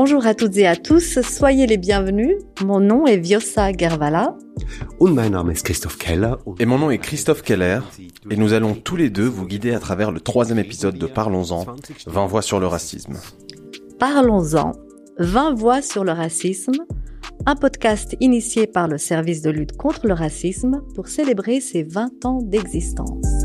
Bonjour à toutes et à tous, soyez les bienvenus. Mon nom est Viosa Gervala. Et mon nom est Christophe Keller. Et nous allons tous les deux vous guider à travers le troisième épisode de Parlons-en, 20 voix sur le racisme. Parlons-en, 20 voix sur le racisme, un podcast initié par le service de lutte contre le racisme pour célébrer ses 20 ans d'existence.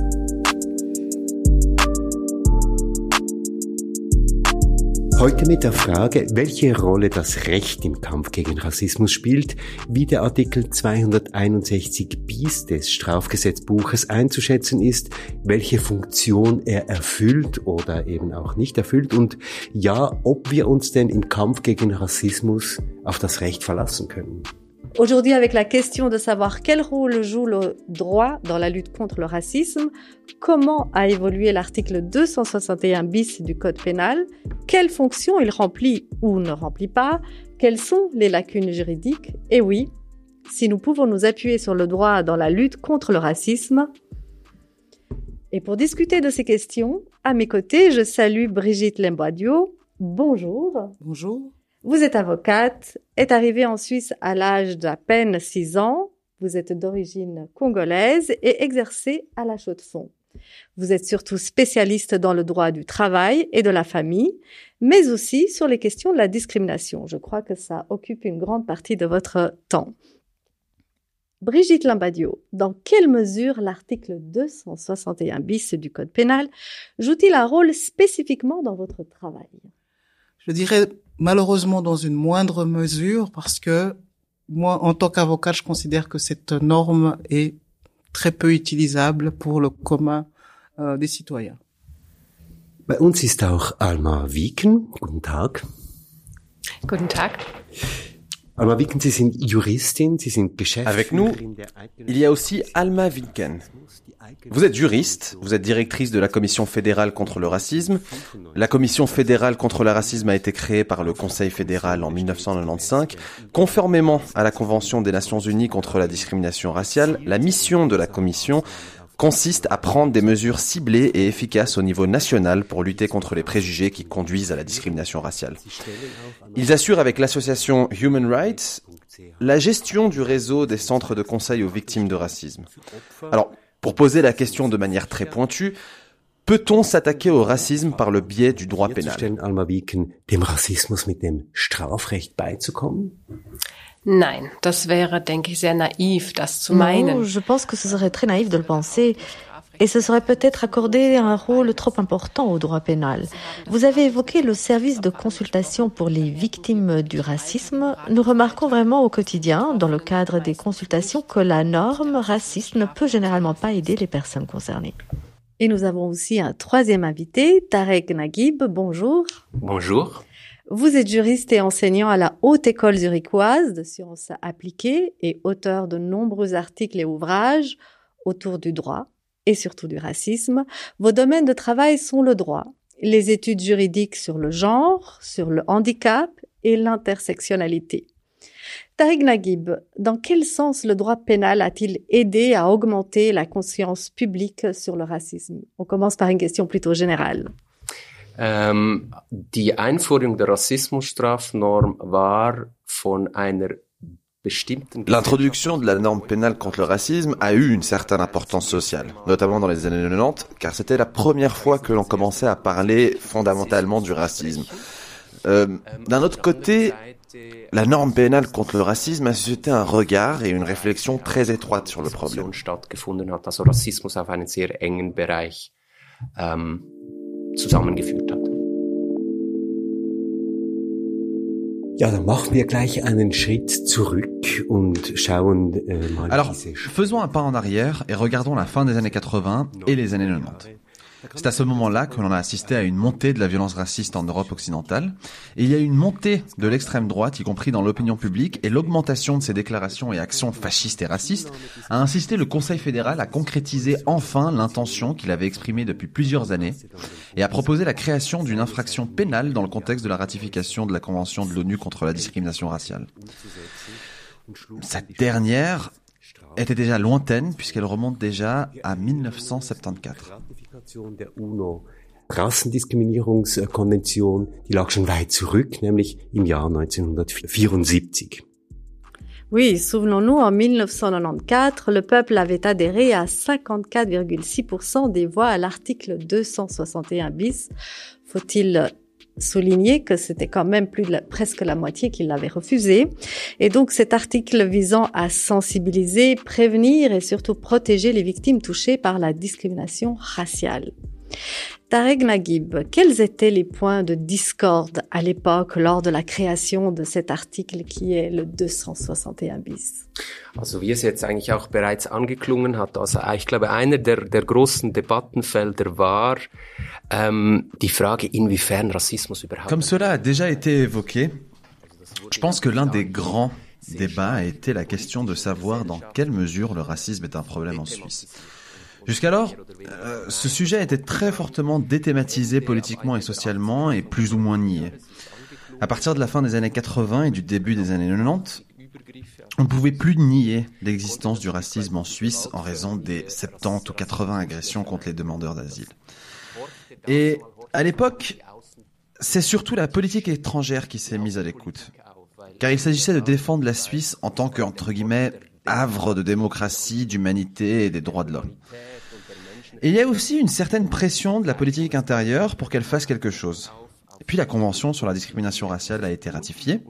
Heute mit der Frage, welche Rolle das Recht im Kampf gegen Rassismus spielt, wie der Artikel 261 bis des Strafgesetzbuches einzuschätzen ist, welche Funktion er erfüllt oder eben auch nicht erfüllt und ja, ob wir uns denn im Kampf gegen Rassismus auf das Recht verlassen können. Aujourd'hui, avec la question de savoir quel rôle joue le droit dans la lutte contre le racisme, comment a évolué l'article 261 bis du Code pénal, quelles fonctions il remplit ou ne remplit pas, quelles sont les lacunes juridiques, et oui, si nous pouvons nous appuyer sur le droit dans la lutte contre le racisme. Et pour discuter de ces questions, à mes côtés, je salue Brigitte Lemboidio. Bonjour. Bonjour. Vous êtes avocate, est arrivée en Suisse à l'âge d'à peine 6 ans. Vous êtes d'origine congolaise et exercez à la Chaux-de-Fonds. Vous êtes surtout spécialiste dans le droit du travail et de la famille, mais aussi sur les questions de la discrimination. Je crois que ça occupe une grande partie de votre temps. Brigitte Lambadio, dans quelle mesure l'article 261 bis du Code pénal joue-t-il un rôle spécifiquement dans votre travail? Je dirais malheureusement dans une moindre mesure parce que moi, en tant qu'avocat, je considère que cette norme est très peu utilisable pour le commun euh, des citoyens. Bei uns ist auch Alma Wieken. Guten Tag. Guten Tag. Alma Wieken, Sie sind Juristin, Sie sind Avec nous, il y a aussi Alma Wieken. Vous êtes juriste, vous êtes directrice de la Commission fédérale contre le racisme. La Commission fédérale contre le racisme a été créée par le Conseil fédéral en 1995. Conformément à la Convention des Nations Unies contre la discrimination raciale, la mission de la Commission consiste à prendre des mesures ciblées et efficaces au niveau national pour lutter contre les préjugés qui conduisent à la discrimination raciale. Ils assurent avec l'association Human Rights la gestion du réseau des centres de conseil aux victimes de racisme. Alors, pour poser la question de manière très pointue, peut-on s'attaquer au racisme par le biais du droit pénal? Nein, das wäre, denke ich, sehr naiv, das zu meinen. Non, je pense que ce serait très naïf de le penser. Et ce serait peut-être accorder un rôle trop important au droit pénal. Vous avez évoqué le service de consultation pour les victimes du racisme. Nous remarquons vraiment au quotidien, dans le cadre des consultations, que la norme raciste ne peut généralement pas aider les personnes concernées. Et nous avons aussi un troisième invité, Tarek Naguib. Bonjour. Bonjour. Vous êtes juriste et enseignant à la Haute École zurichoise de sciences appliquées et auteur de nombreux articles et ouvrages autour du droit et surtout du racisme. Vos domaines de travail sont le droit, les études juridiques sur le genre, sur le handicap et l'intersectionnalité. Tariq Naguib, dans quel sens le droit pénal a-t-il aidé à augmenter la conscience publique sur le racisme? On commence par une question plutôt générale. Ähm, die Einführung der Rassismusstrafnorm war von einer L'introduction de la norme pénale contre le racisme a eu une certaine importance sociale, notamment dans les années 90, car c'était la première fois que l'on commençait à parler fondamentalement du racisme. Euh, D'un autre côté, la norme pénale contre le racisme a suscité un regard et une réflexion très étroite sur le problème. Zusammengeführt hat. Ja, dann machen wir gleich einen Schritt zurück und schauen äh, mal Alors, diese faisons un pas en arrière et regardons la fin des années 80 et les années 90. C'est à ce moment-là que l'on a assisté à une montée de la violence raciste en Europe occidentale. Et il y a eu une montée de l'extrême droite, y compris dans l'opinion publique, et l'augmentation de ces déclarations et actions fascistes et racistes a insisté le Conseil fédéral à concrétiser enfin l'intention qu'il avait exprimée depuis plusieurs années et à proposer la création d'une infraction pénale dans le contexte de la ratification de la Convention de l'ONU contre la discrimination raciale. Cette dernière était déjà lointaine puisqu'elle remonte déjà à 1974. Ratifikation der UNO Rassendiskriminierungskonvention, die lag schon weit zurück, nämlich im Jahr 1974. Oui, souvenons-nous, en 1994, le peuple avait adhéré à 54,6% des voix à l'article 261 bis. Faut-il souligner que c'était quand même plus presque la moitié qui l'avait refusé. Et donc cet article visant à sensibiliser, prévenir et surtout protéger les victimes touchées par la discrimination raciale. Tarek Naguib, quels étaient les points de discorde à l'époque lors de la création de cet article qui est le 261 bis? Also wie es jetzt eigentlich auch bereits angeklungen hat, also ich glaube einer der, der großen Debattenfelder war ähm, die Frage, inwiefern Rassismus überhaupt... Comme cela a déjà été évoqué, je pense que l'un des grands débats a été la question de savoir dans quelle mesure le racisme est un problème en Suisse. Jusqu'alors, euh, ce sujet était très fortement déthématisé politiquement et socialement et plus ou moins nié. À partir de la fin des années 80 et du début des années 90, on ne pouvait plus nier l'existence du racisme en Suisse en raison des 70 ou 80 agressions contre les demandeurs d'asile. Et à l'époque, c'est surtout la politique étrangère qui s'est mise à l'écoute. Car il s'agissait de défendre la Suisse en tant que, entre guillemets, havre de démocratie, d'humanité et des droits de l'homme. Il y a aussi une certaine pression de la politique intérieure pour qu'elle fasse quelque chose. Et puis la Convention sur la discrimination raciale a été ratifiée,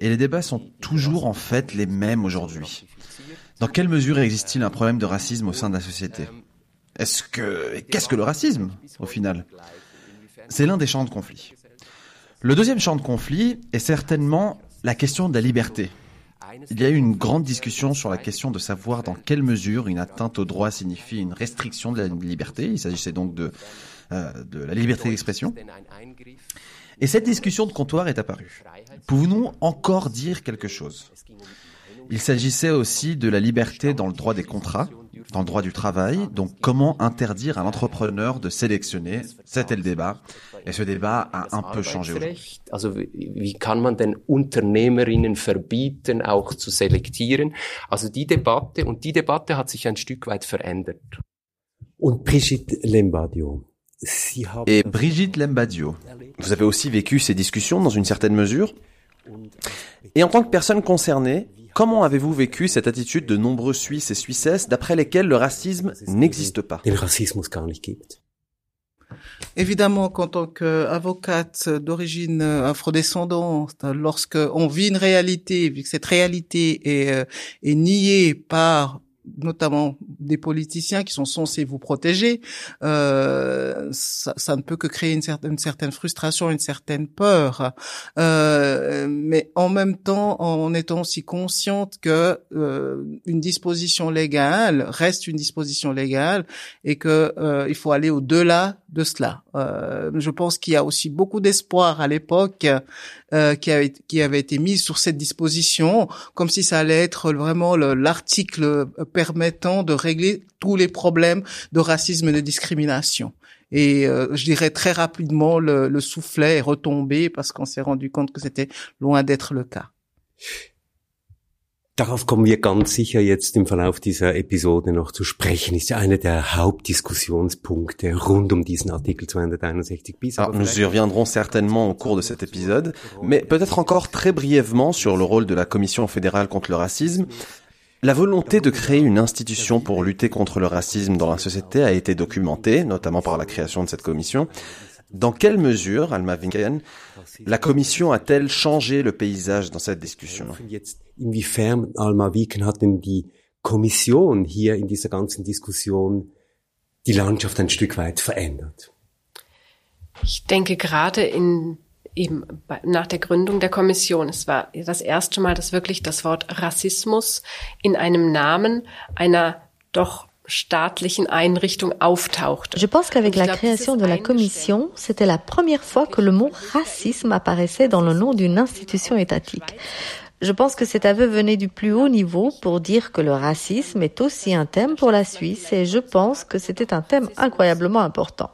et les débats sont toujours en fait les mêmes aujourd'hui. Dans quelle mesure existe-t-il un problème de racisme au sein de la société? Est-ce que qu'est-ce que le racisme au final? C'est l'un des champs de conflit. Le deuxième champ de conflit est certainement la question de la liberté. Il y a eu une grande discussion sur la question de savoir dans quelle mesure une atteinte au droit signifie une restriction de la liberté. Il s'agissait donc de, euh, de la liberté d'expression. Et cette discussion de comptoir est apparue. Pouvons-nous encore dire quelque chose? Il s'agissait aussi de la liberté dans le droit des contrats, dans le droit du travail. Donc comment interdire à l'entrepreneur de sélectionner C'était le débat? Et ce débat a un peu changé aujourd'hui. Also wie kann man den Unternehmerinnen verbieten, auch zu selektieren? Also die Debatte und die Debatte hat sich ein Stück weit verändert. Und Brigitte Lembadio. Et Brigitte Lembadio, vous avez aussi vécu ces discussions dans une certaine mesure. Et en tant que personne concernée, comment avez-vous vécu cette attitude de nombreux Suisses et Suissesses d'après lesquels le racisme n'existe pas? Évidemment qu'en tant qu'avocate d'origine afrodescendante, lorsque on vit une réalité, vu que cette réalité est, euh, est niée par notamment des politiciens qui sont censés vous protéger, euh, ça, ça, ne peut que créer une certaine, frustration, une certaine peur. Euh, mais en même temps, en étant aussi consciente que euh, une disposition légale reste une disposition légale et que euh, il faut aller au-delà de cela. Euh, je pense qu'il y a aussi beaucoup d'espoir à l'époque euh, qui, avait, qui avait été mis sur cette disposition, comme si ça allait être vraiment l'article permettant de régler tous les problèmes de racisme et de discrimination. Et euh, je dirais très rapidement, le, le soufflet est retombé parce qu'on s'est rendu compte que c'était loin d'être le cas. Darauf kommen wir ganz sicher jetzt im Verlauf dieser Episode noch zu sprechen. Ist ja einer der Hauptdiskussionspunkte rund um diesen Artikel 261 bis. Alors, nous y reviendrons certainement au cours de cet épisode, mais peut-être encore très brièvement sur le rôle de la Commission fédérale contre le racisme. La volonté de créer une institution pour lutter contre le racisme dans la société a été documentée, notamment par la création de cette commission. Dans quelle mesure, Alma Winken, la Commission a-t-elle changé le paysage dans cette discussion Inwiefern, Alma Wieken, hat denn die Kommission hier in dieser ganzen Diskussion die Landschaft ein Stück weit verändert? Ich denke gerade in eben nach der Gründung der Kommission. Es war das erste Mal, dass wirklich das Wort Rassismus in einem Namen einer doch Je pense qu'avec la création de la commission, c'était la première fois que le mot racisme apparaissait dans le nom d'une institution étatique. Je pense que cet aveu venait du plus haut niveau pour dire que le racisme est aussi un thème pour la Suisse et je pense que c'était un thème incroyablement important.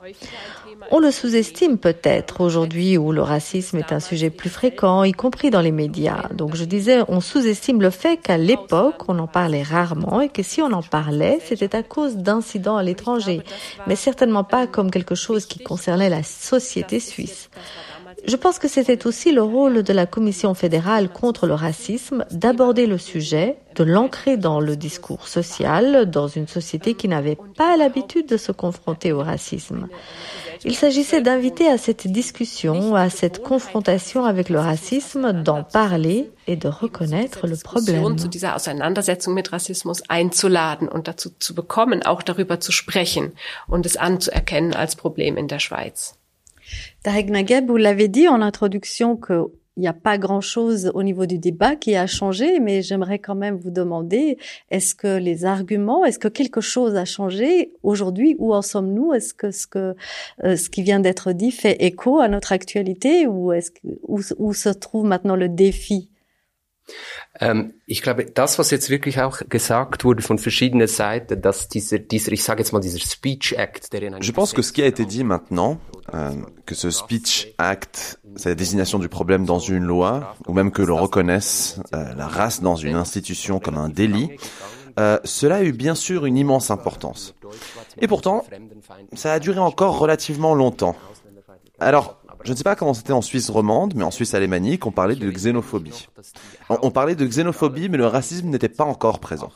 On le sous-estime peut-être aujourd'hui où le racisme est un sujet plus fréquent, y compris dans les médias. Donc je disais, on sous-estime le fait qu'à l'époque, on en parlait rarement et que si on en parlait, c'était à cause d'incidents à l'étranger, mais certainement pas comme quelque chose qui concernait la société suisse. Je pense que c'était aussi le rôle de la Commission fédérale contre le racisme d'aborder le sujet, de l'ancrer dans le discours social, dans une société qui n'avait pas l'habitude de se confronter au racisme. Il s'agissait d'inviter à cette discussion, à cette confrontation avec le racisme, d'en parler et de reconnaître le problème. Schweiz. Tarek Nagueb, vous l'avez dit en introduction qu'il n'y a pas grand-chose au niveau du débat qui a changé, mais j'aimerais quand même vous demander, est-ce que les arguments, est-ce que quelque chose a changé aujourd'hui Où en sommes-nous? Est-ce que ce, que euh, ce qui vient d'être dit fait écho à notre actualité ou est-ce où, se trouve maintenant le défi ich glaube, das, was jetzt wirklich auch gesagt wurde von verschiedenen Seiten, dass dieser, dieser ich sage jetzt mal, dieser Speech Act, der in Je pense que ce qui a été dit maintenant, euh, que ce Speech Act, c'est la désignation du problème dans une loi, ou même que l'on reconnaisse euh, la race dans une institution comme un délit, euh, cela a eu bien sûr une immense importance. Et pourtant, ça a duré encore relativement longtemps. Alors, je ne sais pas comment c'était en Suisse romande, mais en Suisse alémanique, on parlait de xénophobie. On, parlait de xénophobie, mais le racisme n'était pas encore présent.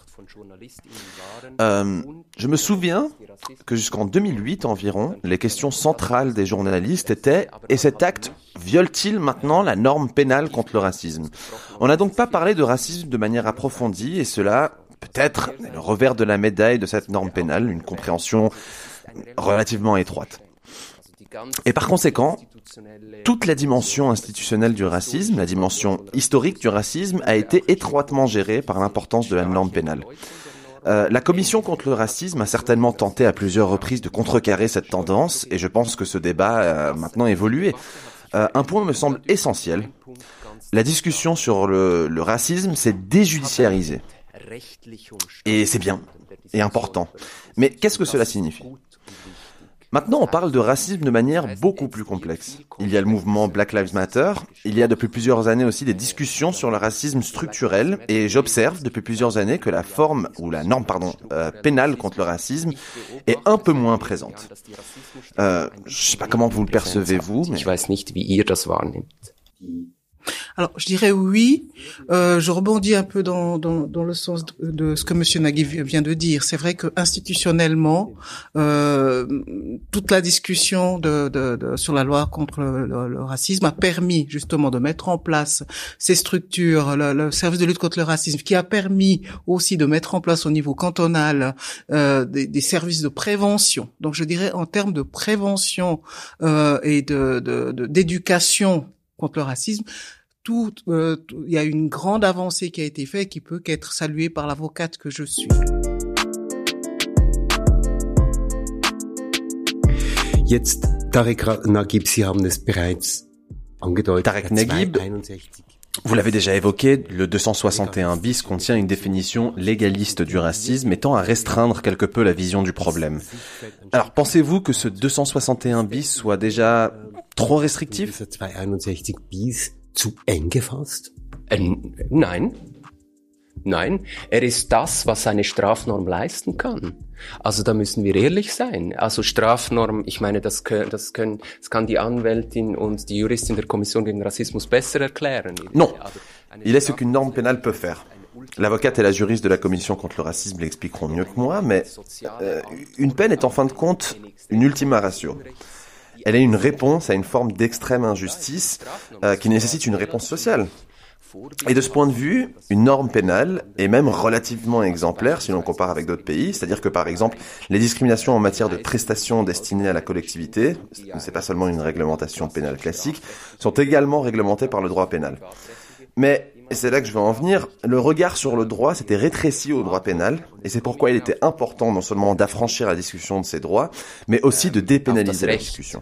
Euh, je me souviens que jusqu'en 2008 environ, les questions centrales des journalistes étaient et cet acte viole-t-il maintenant la norme pénale contre le racisme? On n'a donc pas parlé de racisme de manière approfondie et cela peut-être est le revers de la médaille de cette norme pénale, une compréhension relativement étroite. Et par conséquent, toute la dimension institutionnelle du racisme, la dimension historique du racisme, a été étroitement gérée par l'importance de la norme pénale. Euh, la commission contre le racisme a certainement tenté à plusieurs reprises de contrecarrer cette tendance, et je pense que ce débat a maintenant évolué. Euh, un point me semble essentiel. La discussion sur le, le racisme s'est déjudiciarisée. Et c'est bien, et important. Mais qu'est-ce que cela signifie? Maintenant, on parle de racisme de manière beaucoup plus complexe. Il y a le mouvement Black Lives Matter, il y a depuis plusieurs années aussi des discussions sur le racisme structurel, et j'observe depuis plusieurs années que la forme, ou la norme, pardon, euh, pénale contre le racisme est un peu moins présente. Euh, je sais pas comment vous le percevez, vous, mais... Alors, je dirais oui. Euh, je rebondis un peu dans, dans, le sens de, ce que Monsieur Nagui vient de dire. C'est vrai que institutionnellement, euh, toute la discussion de, de, sur la loi contre le, racisme a permis justement de mettre en place ces structures, le, le, service de lutte contre le racisme, qui a permis aussi de mettre en place au niveau cantonal euh, des, des, services de prévention. Donc, je dirais en termes de prévention euh, et de d'éducation contre le racisme, tout, euh, il y a une grande avancée qui a été faite qui peut qu'être saluée par l'avocate que je suis. Jetzt, Tarek Naguib, Sie haben es bereits angedeutet. Tarek Naguib, vous l'avez déjà évoqué, le 261 bis contient une définition légaliste du racisme étant à restreindre quelque peu la vision du problème. Alors pensez-vous que ce 261 bis soit déjà trop restrictif? 261 bis zu eng gefasst? Äh, nein. Nein, er ist das, was eine Strafnorm leisten kann. Also da müssen wir ehrlich sein. Also Strafnorm, ich meine, das, können, das, können, das kann die Anwältin und die Juristin der Kommission gegen Rassismus besser erklären. Non, il est ce qu'une norme pénale peut faire. L'avocate et la juriste de la commission contre le racisme l'expliqueront mieux que moi, mais euh, une peine est en fin de compte une ultima ratio. Elle est une réponse à une forme d'extrême injustice euh, qui nécessite une réponse sociale. Et de ce point de vue, une norme pénale est même relativement exemplaire si l'on compare avec d'autres pays, c'est-à-dire que par exemple, les discriminations en matière de prestations destinées à la collectivité, c'est pas seulement une réglementation pénale classique, sont également réglementées par le droit pénal. Mais et c'est là que je veux en venir, le regard sur le droit s'était rétréci au droit pénal, et c'est pourquoi il était important non seulement d'affranchir la discussion de ces droits, mais aussi de dépénaliser la discussion.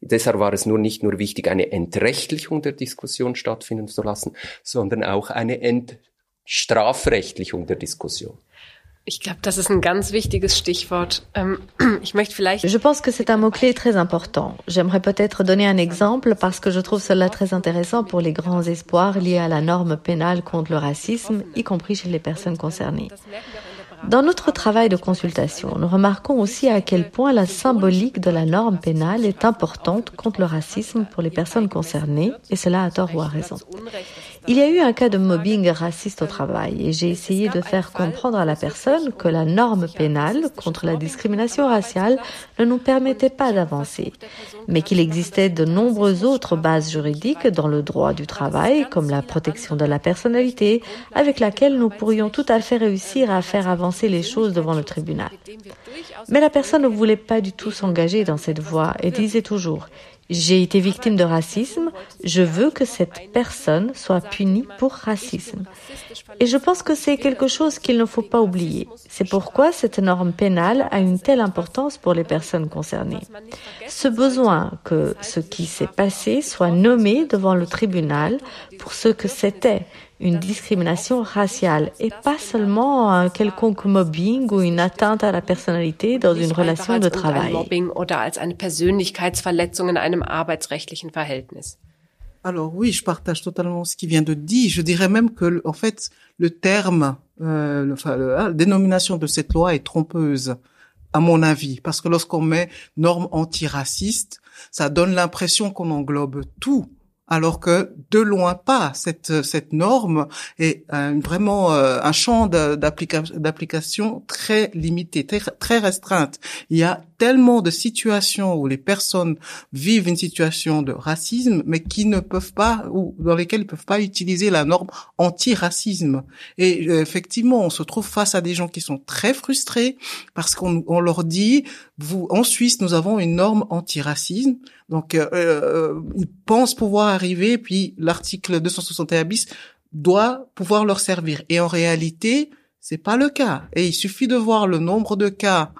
Deshalb war es nur nicht nur wichtig, eine Entrechtlichung der Diskussion stattfinden zu lassen, sondern auch eine Entstrafrechtlichung der Diskussion. Ähm, je pense que c'est un mot-clé très important. J'aimerais peut-être donner un exemple parce que je trouve cela très intéressant pour les grands espoirs liés à la norme pénale contre le racisme, y compris chez les personnes concernées. Dans notre travail de consultation, nous remarquons aussi à quel point la symbolique de la norme pénale est importante contre le racisme pour les personnes concernées, et cela à tort ou à raison. Il y a eu un cas de mobbing raciste au travail et j'ai essayé de faire comprendre à la personne que la norme pénale contre la discrimination raciale ne nous permettait pas d'avancer, mais qu'il existait de nombreuses autres bases juridiques dans le droit du travail, comme la protection de la personnalité, avec laquelle nous pourrions tout à fait réussir à faire avancer les choses devant le tribunal. Mais la personne ne voulait pas du tout s'engager dans cette voie et disait toujours j'ai été victime de racisme, je veux que cette personne soit punie pour racisme. Et je pense que c'est quelque chose qu'il ne faut pas oublier. C'est pourquoi cette norme pénale a une telle importance pour les personnes concernées. Ce besoin que ce qui s'est passé soit nommé devant le tribunal pour ce que c'était, une discrimination raciale et pas seulement un quelconque mobbing ou une atteinte à la personnalité dans une relation de travail. Alors oui, je partage totalement ce qui vient de dire. Je dirais même que, en fait, le terme, euh, enfin, la dénomination de cette loi est trompeuse, à mon avis, parce que lorsqu'on met norme antiraciste, ça donne l'impression qu'on englobe tout alors que de loin pas cette cette norme est vraiment euh, un champ d'application très limité, très, très restreinte. Il y a tellement de situations où les personnes vivent une situation de racisme, mais qui ne peuvent pas ou dans lesquelles ils peuvent pas utiliser la norme anti-racisme. Et euh, effectivement, on se trouve face à des gens qui sont très frustrés parce qu'on on leur dit vous en Suisse nous avons une norme anti-racisme donc, euh, euh, ils pensent pouvoir arriver, puis l'article 261 bis doit pouvoir leur servir. Et en réalité, c'est pas le cas. Et il suffit de voir le nombre de cas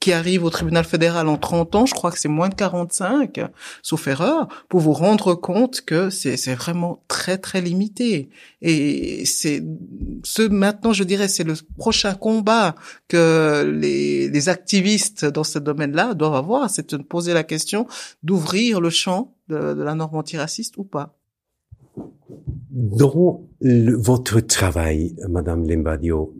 qui arrive au tribunal fédéral en 30 ans, je crois que c'est moins de 45, sauf erreur, pour vous rendre compte que c'est vraiment très très limité. Et c'est ce maintenant, je dirais, c'est le prochain combat que les, les activistes dans ce domaine-là doivent avoir, c'est de poser la question d'ouvrir le champ de, de, la norme antiraciste ou pas. Dans votre travail, Madame Lembadio,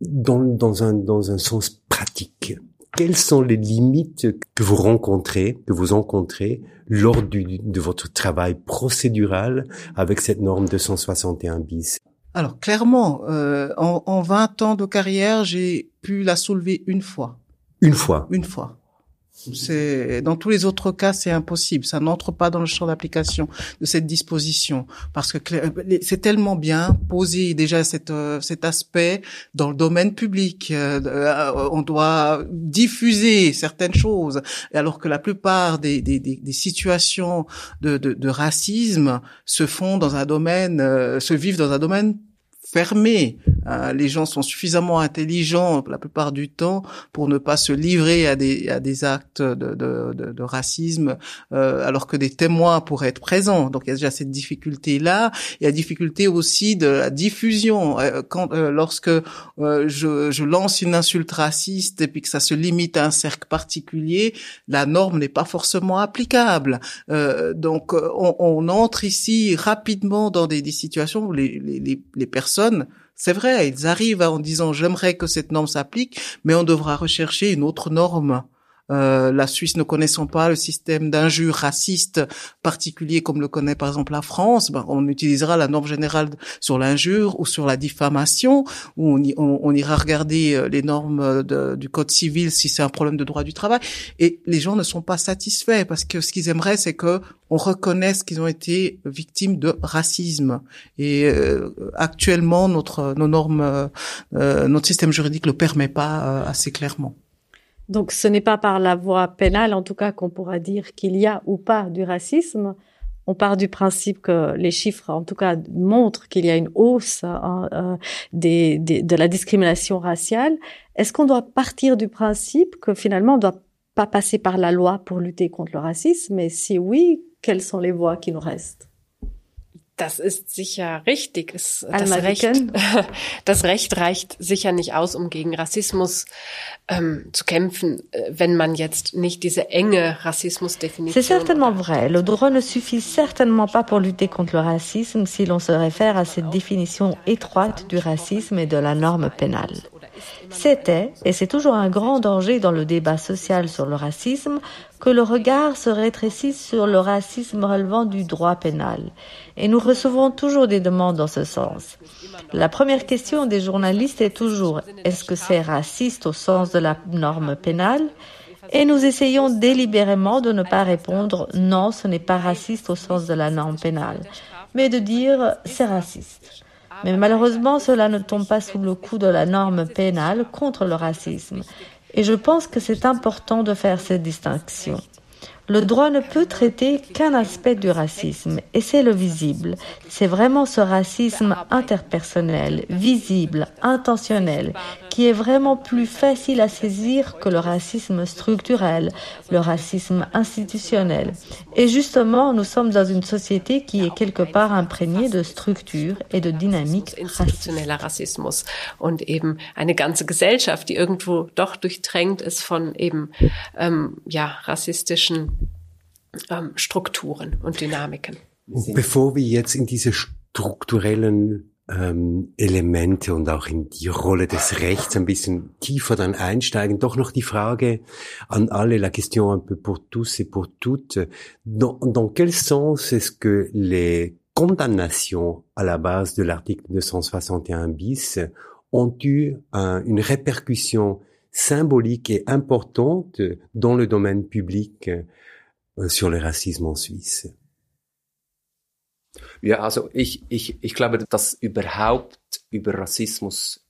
dans, dans, un, dans un sens pratique. Quelles sont les limites que vous rencontrez, que vous rencontrez lors du, de votre travail procédural avec cette norme 261 bis? Alors clairement, euh, en, en 20 ans de carrière, j'ai pu la soulever une fois. Une fois. Une fois. C'est dans tous les autres cas, c'est impossible. Ça n'entre pas dans le champ d'application de cette disposition parce que c'est tellement bien posé déjà cet euh, cet aspect dans le domaine public. Euh, euh, on doit diffuser certaines choses, alors que la plupart des des, des, situations de, de, de racisme se font dans un domaine, se vivent dans un domaine fermé. Euh, les gens sont suffisamment intelligents la plupart du temps pour ne pas se livrer à des, à des actes de, de, de, de racisme, euh, alors que des témoins pourraient être présents. Donc il y a déjà cette difficulté-là. Il y a la difficulté aussi de la diffusion. Euh, quand, euh, lorsque je, je lance une insulte raciste et puis que ça se limite à un cercle particulier, la norme n'est pas forcément applicable. donc on, on, entre ici rapidement dans des, des situations où les, les, les personnes c'est vrai, ils arrivent en disant j'aimerais que cette norme s'applique, mais on devra rechercher une autre norme euh, la Suisse ne connaissant pas le système d'injures racistes particulier comme le connaît par exemple la France, ben, on utilisera la norme générale sur l'injure ou sur la diffamation, où on, ira regarder euh, les normes du code civil si c'est un problème de droit du travail. Et les gens ne sont pas satisfaits parce que ce qu'ils aimeraient, c'est que on reconnaisse qu'ils ont été victimes de racisme. Et euh, actuellement, notre nos normes, notre système juridique le permet pas assez clairement. Donc ce n'est pas par la voie pénale, en tout cas, qu'on pourra dire qu'il y a ou pas du racisme. On part du principe que les chiffres, en tout cas, montrent qu'il y a une hausse hein, euh, de la discrimination raciale. Est-ce qu'on doit partir du principe que finalement on ne doit pas passer par la loi pour lutter contre le racisme? Et si oui, quelles sont les voies qui nous restent? Das ist sicher richtig. Es, das, Recht, das Recht reicht sicher nicht aus, um gegen Rassismus ähm, zu kämpfen, äh, wenn man jetzt nicht diese enge Rassismusdefinition. C'est certainement vrai. Le droit ne suffit certainement pas pour lutter contre le racisme si l'on se réfère à cette définition étroite du racisme et de la norme pénale. C'était, et c'est toujours un grand danger dans le débat social sur le racisme, que le regard se rétrécisse sur le racisme relevant du droit pénal. Et nous recevons toujours des demandes dans ce sens. La première question des journalistes est toujours est-ce que c'est raciste au sens de la norme pénale? Et nous essayons délibérément de ne pas répondre non, ce n'est pas raciste au sens de la norme pénale, mais de dire c'est raciste. Mais malheureusement, cela ne tombe pas sous le coup de la norme pénale contre le racisme. Et je pense que c'est important de faire cette distinction. Le droit ne peut traiter qu'un aspect du racisme, et c'est le visible. C'est vraiment ce racisme interpersonnel, visible, intentionnel, qui est vraiment plus facile à saisir que le racisme structurel, le racisme institutionnel. Et justement, nous sommes dans une société qui est quelque part imprégnée de structures et de dynamiques Rassismus und eben eine ganze Gesellschaft, die irgendwo doch ist von eben ähm, ja rassistischen ähm, Strukturen und Dynamiken. Bevor wir jetzt in diese strukturellen ähm, Elemente und auch in die Rolle des Rechts ein bisschen tiefer dann einsteigen, doch noch die Frage an alle, la question un peu pour tous et pour toutes, dans, dans quel sens est-ce que les condamnations à la base de l'article 261 bis ont eu un, une répercussion symbolique et importante dans le domaine public sur le racisme en Suisse. Ja, also ich, ich, ich glaube, dass überhaupt über Rassismus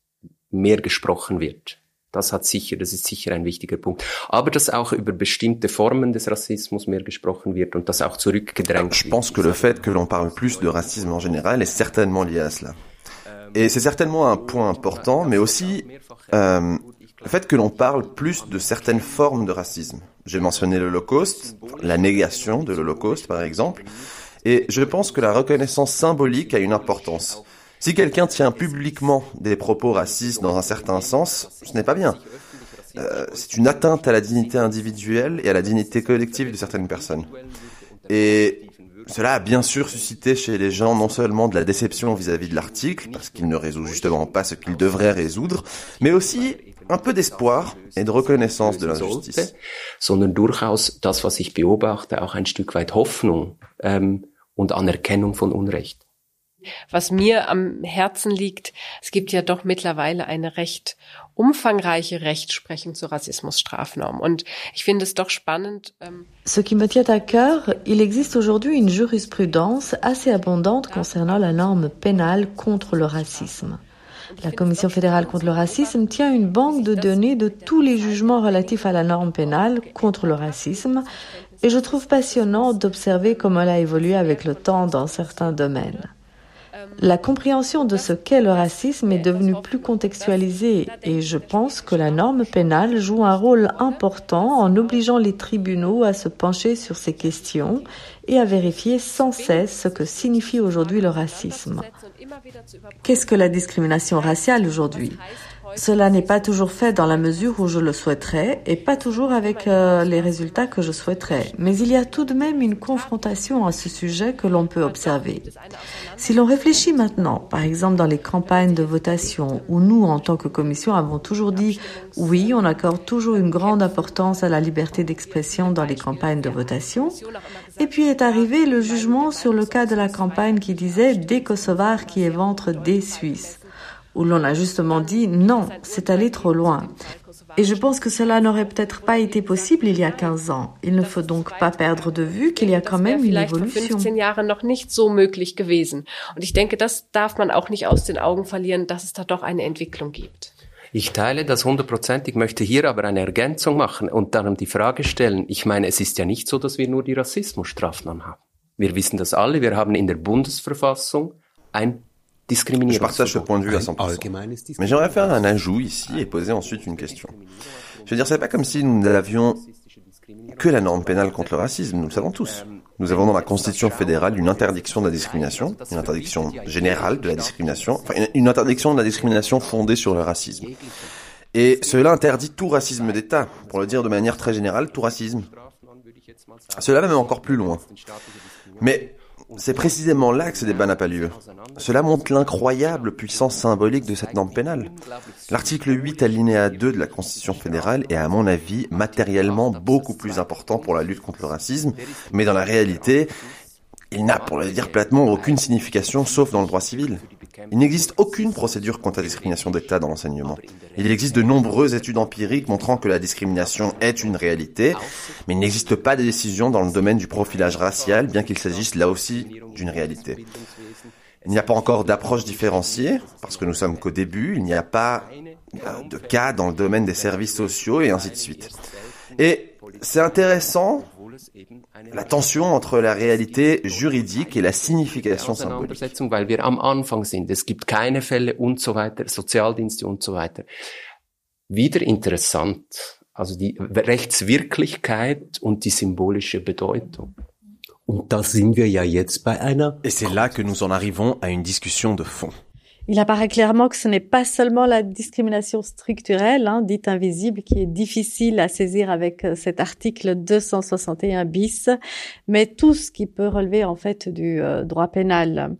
mehr gesprochen wird. Das hat sicher, das ist sicher ein wichtiger Punkt. Aber dass auch über bestimmte Formen des Rassismus mehr gesprochen wird und das auch zurückgedrängt Je pense que le fait que l'on parle plus de racisme en général est certainement lié à cela. Et c'est certainement un point important, mais aussi euh, le fait que l'on parle plus de certaines formes de racisme. J'ai mentionné l'Holocauste, la négation de l'Holocauste par exemple, et je pense que la reconnaissance symbolique a une importance. Si quelqu'un tient publiquement des propos racistes dans un certain sens, ce n'est pas bien. Euh, c'est une atteinte à la dignité individuelle et à la dignité collective de certaines personnes. Et cela a bien sûr suscité chez les gens non seulement de la déception vis-à-vis de l'article, parce qu'il ne résout justement pas ce qu'il devrait résoudre, mais aussi un peu d'espoir et de reconnaissance de l'injustice. Sondern durchaus das, was ich beobachte, auch ein Stück weit Hoffnung ähm, und Anerkennung von Unrecht. Was mir am Herzen liegt, es gibt ja doch mittlerweile eine recht umfangreiche Rechtsprechung zur Rassismusstrafnorm. Und ich finde es doch spannend. Ähm Ce qui me tient à cœur, il existe aujourd'hui une jurisprudence assez abondante concernant la norme pénale contre le racisme. La Commission fédérale contre le racisme tient une banque de données de tous les jugements relatifs à la norme pénale contre le racisme et je trouve passionnant d'observer comment elle a évolué avec le temps dans certains domaines. La compréhension de ce qu'est le racisme est devenue plus contextualisée et je pense que la norme pénale joue un rôle important en obligeant les tribunaux à se pencher sur ces questions et à vérifier sans cesse ce que signifie aujourd'hui le racisme. Qu'est-ce que la discrimination raciale aujourd'hui? Cela n'est pas toujours fait dans la mesure où je le souhaiterais et pas toujours avec euh, les résultats que je souhaiterais. Mais il y a tout de même une confrontation à ce sujet que l'on peut observer. Si l'on réfléchit maintenant, par exemple dans les campagnes de votation, où nous, en tant que commission, avons toujours dit oui, on accorde toujours une grande importance à la liberté d'expression dans les campagnes de votation, et puis est arrivé le jugement sur le cas de la campagne qui disait des Kosovars qui éventrent des Suisses où l'on a justement dit non, c'est allé trop loin. Et je pense que cela n'aurait peut-être pas été possible il y a 15 ans. Il ne faut donc pas perdre de vue qu'il y a quand même une évolution. Jahren noch nicht so möglich gewesen. Und ich denke, das darf man auch nicht aus den Augen verlieren, dass es da doch eine Entwicklung gibt. Ich teile das hundertprozentig, möchte hier aber eine Ergänzung machen und darum die Frage stellen. Ich meine, es ist ja nicht so, dass wir nur die Rassismusstrafnorm haben. Wir wissen das alle. Wir haben in der Bundesverfassung ein je partage ce point de vue à 100%. Mais j'aimerais faire un ajout ici et poser ensuite une question. Je veux dire, c'est pas comme si nous n'avions que la norme pénale contre le racisme, nous le savons tous. nous avons dans la Constitution fédérale une interdiction de la discrimination, une interdiction générale de la discrimination, enfin une interdiction de la discrimination fondée sur le racisme. Et cela interdit tout racisme d'État, pour le dire de manière très générale, tout racisme. Cela va même encore plus loin. Mais c'est précisément là que ce débat n'a pas lieu. Cela montre l'incroyable puissance symbolique de cette norme pénale. L'article 8 alinéa 2 de la Constitution fédérale est à mon avis matériellement beaucoup plus important pour la lutte contre le racisme, mais dans la réalité, il n'a, pour le dire platement, aucune signification sauf dans le droit civil. Il n'existe aucune procédure contre la discrimination d'État dans l'enseignement. Il existe de nombreuses études empiriques montrant que la discrimination est une réalité, mais il n'existe pas de décision dans le domaine du profilage racial, bien qu'il s'agisse là aussi d'une réalité. Il n'y a pas encore d'approche différenciée, parce que nous sommes qu'au début, il n'y a pas de cas dans le domaine des services sociaux et ainsi de suite. Et c'est intéressant la tension entre la réalité juridique et la signification symbolique. weil wir am Anfang sind. Es gibt keine Fälle und so weiter, Sozialdienste und so weiter. Wieder interessant. Also die Rechtswirklichkeit und die symbolische Bedeutung. Und da sind wir ja jetzt bei einer. Et c'est là que nous en arrivons à une discussion de fond. Il apparaît clairement que ce n'est pas seulement la discrimination structurelle, hein, dite invisible, qui est difficile à saisir avec euh, cet article 261 bis, mais tout ce qui peut relever en fait du euh, droit pénal.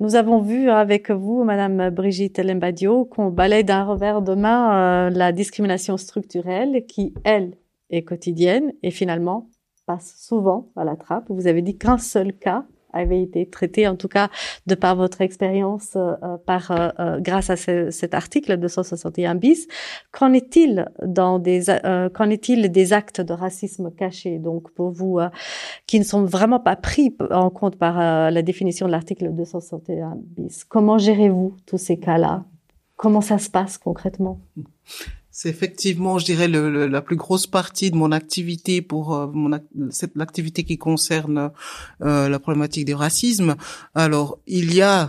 Nous avons vu avec vous, Madame Brigitte Lembadio, qu'on balaye d'un revers de main euh, la discrimination structurelle qui, elle, est quotidienne et finalement passe souvent à la trappe. Vous avez dit qu'un seul cas avait été traité, en tout cas de par votre expérience, euh, euh, par euh, grâce à ce, cet article 261 bis. Qu'en est-il dans des qu'en est-il des actes de racisme cachés? Donc pour vous, qui ne sont vraiment pas pris en compte par la définition de l'article 261 bis, comment gérez-vous tous ces cas-là? Comment ça se passe concrètement? C'est effectivement, je dirais, le, la plus grosse partie de mon activité pour euh, mon l'activité qui concerne euh, la problématique du racisme. Alors, il y a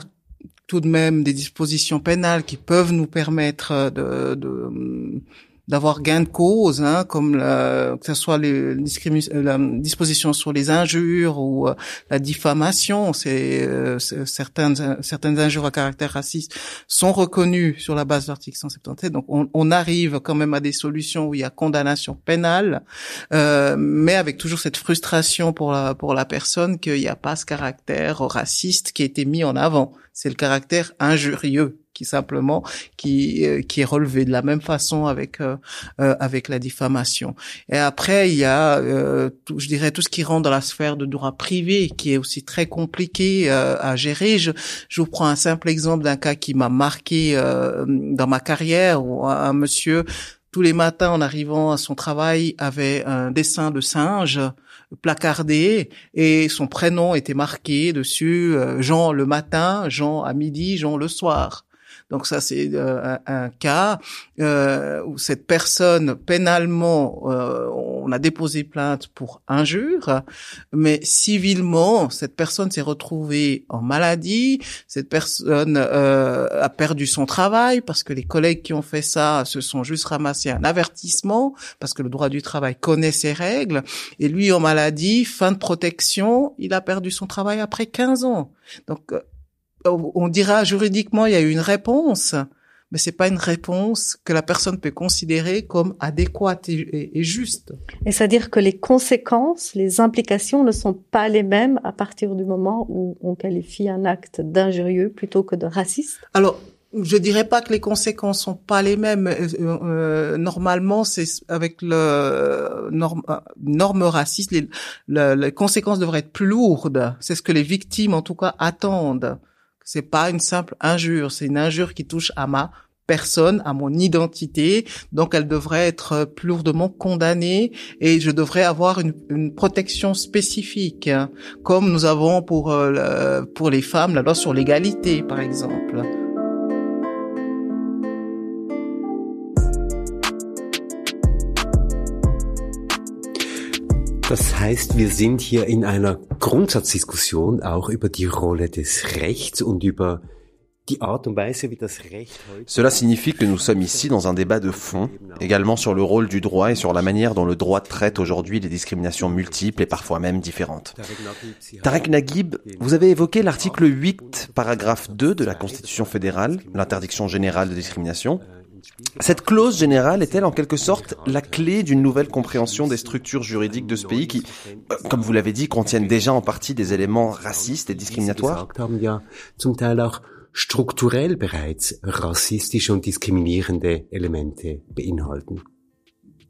tout de même des dispositions pénales qui peuvent nous permettre de, de d'avoir gain de cause, hein, comme la, que ce soit les, la disposition sur les injures ou euh, la diffamation. C'est euh, certaines certaines injures à caractère raciste sont reconnues sur la base de l'article 177. Donc on, on, arrive quand même à des solutions où il y a condamnation pénale, euh, mais avec toujours cette frustration pour la pour la personne qu'il n'y a pas ce caractère raciste qui a été mis en avant. C'est le caractère injurieux qui simplement qui euh, qui est relevé de la même façon avec euh, euh, avec la diffamation. Et après il y a tout, je dirais tout ce qui rentre dans la sphère de droit privé qui est aussi très compliqué à gérer. Je, je vous prends un simple exemple d'un cas qui m'a marqué dans ma carrière où un, monsieur tous les matins en arrivant à son travail avait un dessin de singe placardé et son prénom était marqué dessus Jean le matin, Jean à midi, Jean le soir. Donc ça, c'est euh, un, cas euh, où cette personne, pénalement, euh, on a déposé plainte pour injure, mais civilement, cette personne s'est retrouvée en maladie, cette personne a perdu son travail parce que les collègues qui ont fait ça se sont juste ramassés un avertissement parce que le droit du travail connaît ses règles, et lui en maladie, fin de protection, il a perdu son travail après 15 ans. Donc on dira juridiquement il y a eu une réponse, mais c'est pas une réponse que la personne peut considérer comme adéquate et, juste. Et c'est-à-dire que les conséquences, les implications ne sont pas les mêmes à partir du moment où on qualifie un acte d'injurieux plutôt que de raciste? Alors, je dirais pas que les conséquences sont pas les mêmes. Euh, euh, normalement, c'est avec le norme, euh, norme raciste, les, les conséquences devraient être plus lourdes. C'est ce que les victimes, en tout cas, attendent. C'est pas une simple injure, c'est une injure qui touche à ma personne, à mon identité, donc elle devrait être plus lourdement condamnée et je devrais avoir une, une protection spécifique, hein, comme nous avons pour, euh, pour les femmes la loi sur l'égalité, par exemple. Cela signifie que nous sommes ici dans un débat de fond, également sur le rôle du droit et sur la manière dont le droit traite aujourd'hui les discriminations multiples et parfois même différentes. Tarek Naguib, vous avez évoqué l'article 8, paragraphe 2 de la Constitution fédérale, l'interdiction générale de discrimination. Cette clause générale est-elle en quelque sorte la clé d'une nouvelle compréhension des structures juridiques de ce pays qui, euh, comme vous l'avez dit, contiennent déjà en partie des éléments racistes et discriminatoires strukturell bereits rassistische und diskriminierende Elemente beinhalten.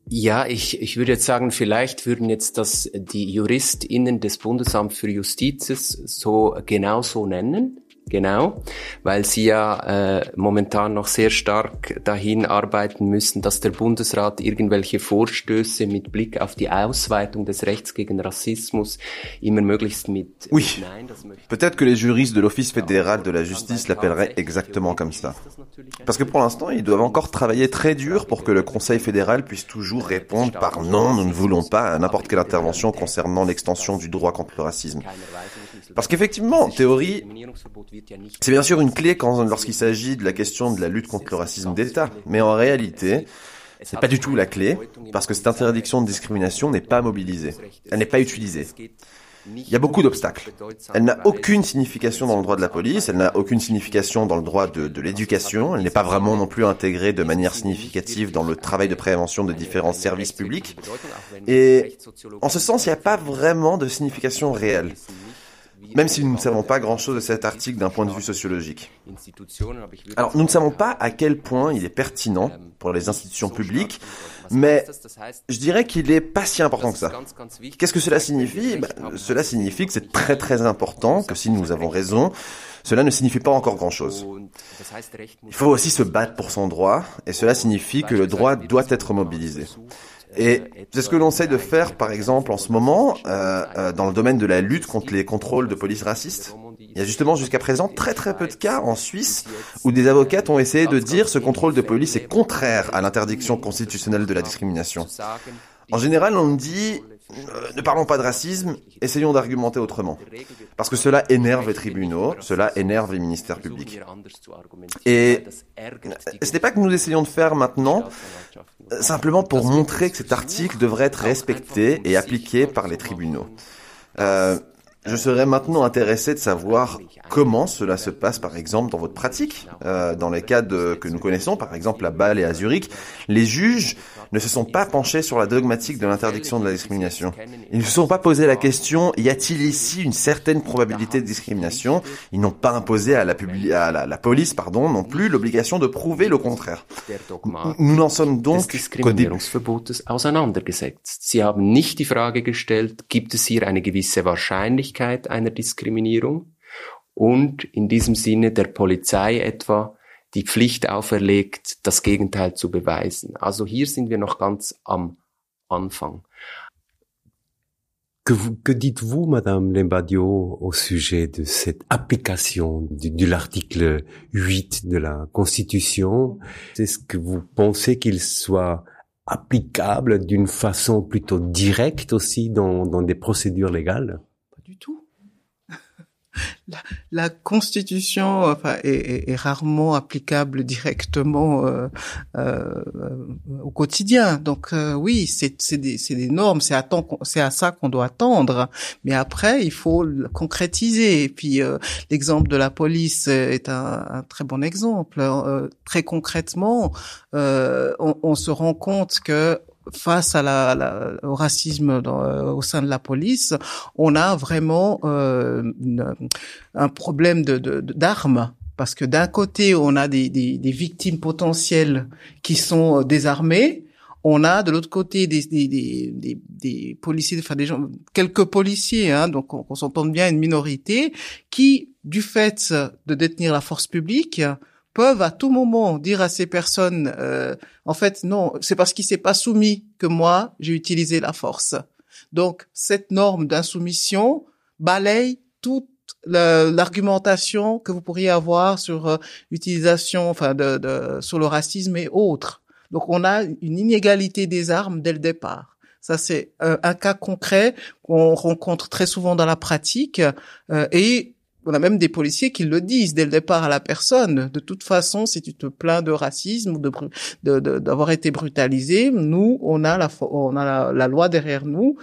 Ja, ich, ich würde jetzt sagen, vielleicht würden jetzt das die JuristInnen des Bundesamts für Justiz so genau so nennen. Genau, weil sie ja äh, momentan noch sehr stark dahin arbeiten müssen, dass der Bundesrat irgendwelche Vorstöße mit Blick auf die Ausweitung des Rechts gegen Rassismus immer möglichst mit Oui. Peut-être que les juristes de l'Office fédéral de la justice l'appelleraient exactement comme ça. Parce que pour l'instant, ils doivent encore travailler très dur pour que le Conseil fédéral puisse toujours répondre par non, nous ne voulons pas à n'importe quelle intervention concernant l'extension du droit contre le racisme. Parce qu'effectivement, en théorie, c'est bien sûr une clé lorsqu'il s'agit de la question de la lutte contre le racisme d'État. Mais en réalité, c'est pas du tout la clé, parce que cette interdiction de discrimination n'est pas mobilisée. Elle n'est pas utilisée. Il y a beaucoup d'obstacles. Elle n'a aucune signification dans le droit de la police, elle n'a aucune signification dans le droit de, de l'éducation, elle n'est pas vraiment non plus intégrée de manière significative dans le travail de prévention de différents services publics. Et en ce sens, il n'y a pas vraiment de signification réelle même si nous ne savons pas grand-chose de cet article d'un point de vue sociologique. Alors, nous ne savons pas à quel point il est pertinent pour les institutions publiques, mais je dirais qu'il n'est pas si important que ça. Qu'est-ce que cela signifie? Ben, Cela signifie que c'est très très important, que si nous avons raison, cela ne signifie pas encore grand-chose. Il faut aussi se battre pour son droit, et cela signifie que le droit doit être mobilisé. Et c'est ce que l'on essaie de faire, par exemple, en ce moment, euh, euh, dans le domaine de la lutte contre les contrôles de police racistes. Il y a justement jusqu'à présent très très peu de cas en Suisse où des avocates ont essayé de dire ce contrôle de police est contraire à l'interdiction constitutionnelle de la discrimination. En général, on dit euh, ne parlons pas de racisme, essayons d'argumenter autrement. Parce que cela énerve les tribunaux, cela énerve les ministères publics. Et ce n'est pas que nous essayons de faire maintenant, simplement pour montrer que cet article devrait être respecté et appliqué par les tribunaux. Euh, je serais maintenant intéressé de savoir comment cela se passe, par exemple, dans votre pratique. Euh, dans les cas de, que nous connaissons, par exemple à Bâle et à Zurich, les juges ne se sont pas penchés sur la dogmatique de l'interdiction de la discrimination. Ils ne se sont pas posé la question y a-t-il ici une certaine probabilité de discrimination? Ils n'ont pas imposé à la, à la, la, police, pardon, non plus l'obligation de prouver le contraire. Nous n'en sommes donc qu'au début. Einer Diskriminierung und in diesem Sinne der Polizei etwa die Pflicht auferlegt, das Gegenteil zu beweisen. Also hier sind wir noch ganz am Anfang. Que, que dites-vous, Madame Lembadio, au sujet de cette application de, de l'article 8 de la Constitution Est-ce que vous pensez qu'il soit applicable d'une façon plutôt directe aussi dans, dans des procédures légales du tout la, la, Constitution enfin, est, est, rarement applicable directement euh, euh, au quotidien. Donc euh, oui, c'est des, des, normes, c'est à, à, ça qu'on doit attendre. Mais après, il faut le concrétiser. Et puis euh, l'exemple de la police est un, un très bon exemple. Euh, très concrètement, on, on, se rend compte que face à la, la, au racisme dans, euh, au sein de la police, on a vraiment euh, une, un problème de d'armes. parce que d'un côté, on a des, des, des, victimes potentielles qui sont euh, désarmées, on a de l'autre côté des, des, des, policiers, enfin des gens, quelques policiers, hein, donc on, on s'entend bien une minorité, qui, du fait de détenir la force publique, peuvent à tout moment dire à ces personnes, euh, en fait, non, c'est parce qu'il s'est pas soumis que moi, j'ai utilisé la force. Donc, cette norme d'insoumission balaye toute l'argumentation que vous pourriez avoir sur euh, l'utilisation, enfin, de, de, sur le racisme et autres. Donc, on a une inégalité des armes dès le départ. Ça, c'est euh, un cas concret qu'on rencontre très souvent dans la pratique. Euh, et on a même des policiers qui le disent dès le départ à la personne. De toute façon, si tu te plains de racisme ou de d'avoir été brutalisé, nous, on a la on a la, loi derrière nous.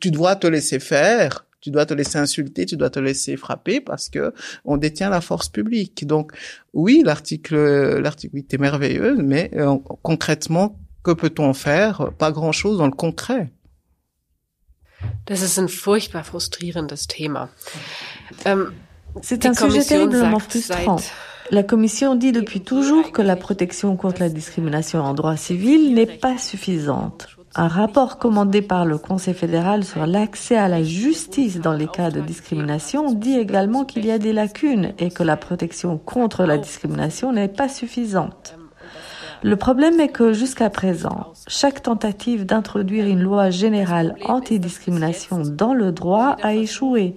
Tu dois te laisser faire. Tu dois te laisser insulter, tu dois te laisser frapper parce que on détient la force publique. Donc oui, l'article l'article 8 est merveilleux, mais euh, concrètement, que peut-on faire? Pas grand-chose dans le concret. Das ist ein furchtbar frustrierendes Thema. Ähm, C'est un sujet terriblement frustrant. La Commission dit depuis toujours que la protection contre la discrimination en droit civil n'est pas suffisante. Un rapport commandé par le Conseil fédéral sur l'accès à la justice dans les cas de discrimination dit également qu'il y a des lacunes et que la protection contre la discrimination n'est pas suffisante. Le problème est que jusqu'à présent, chaque tentative d'introduire une loi générale anti-discrimination dans le droit a échoué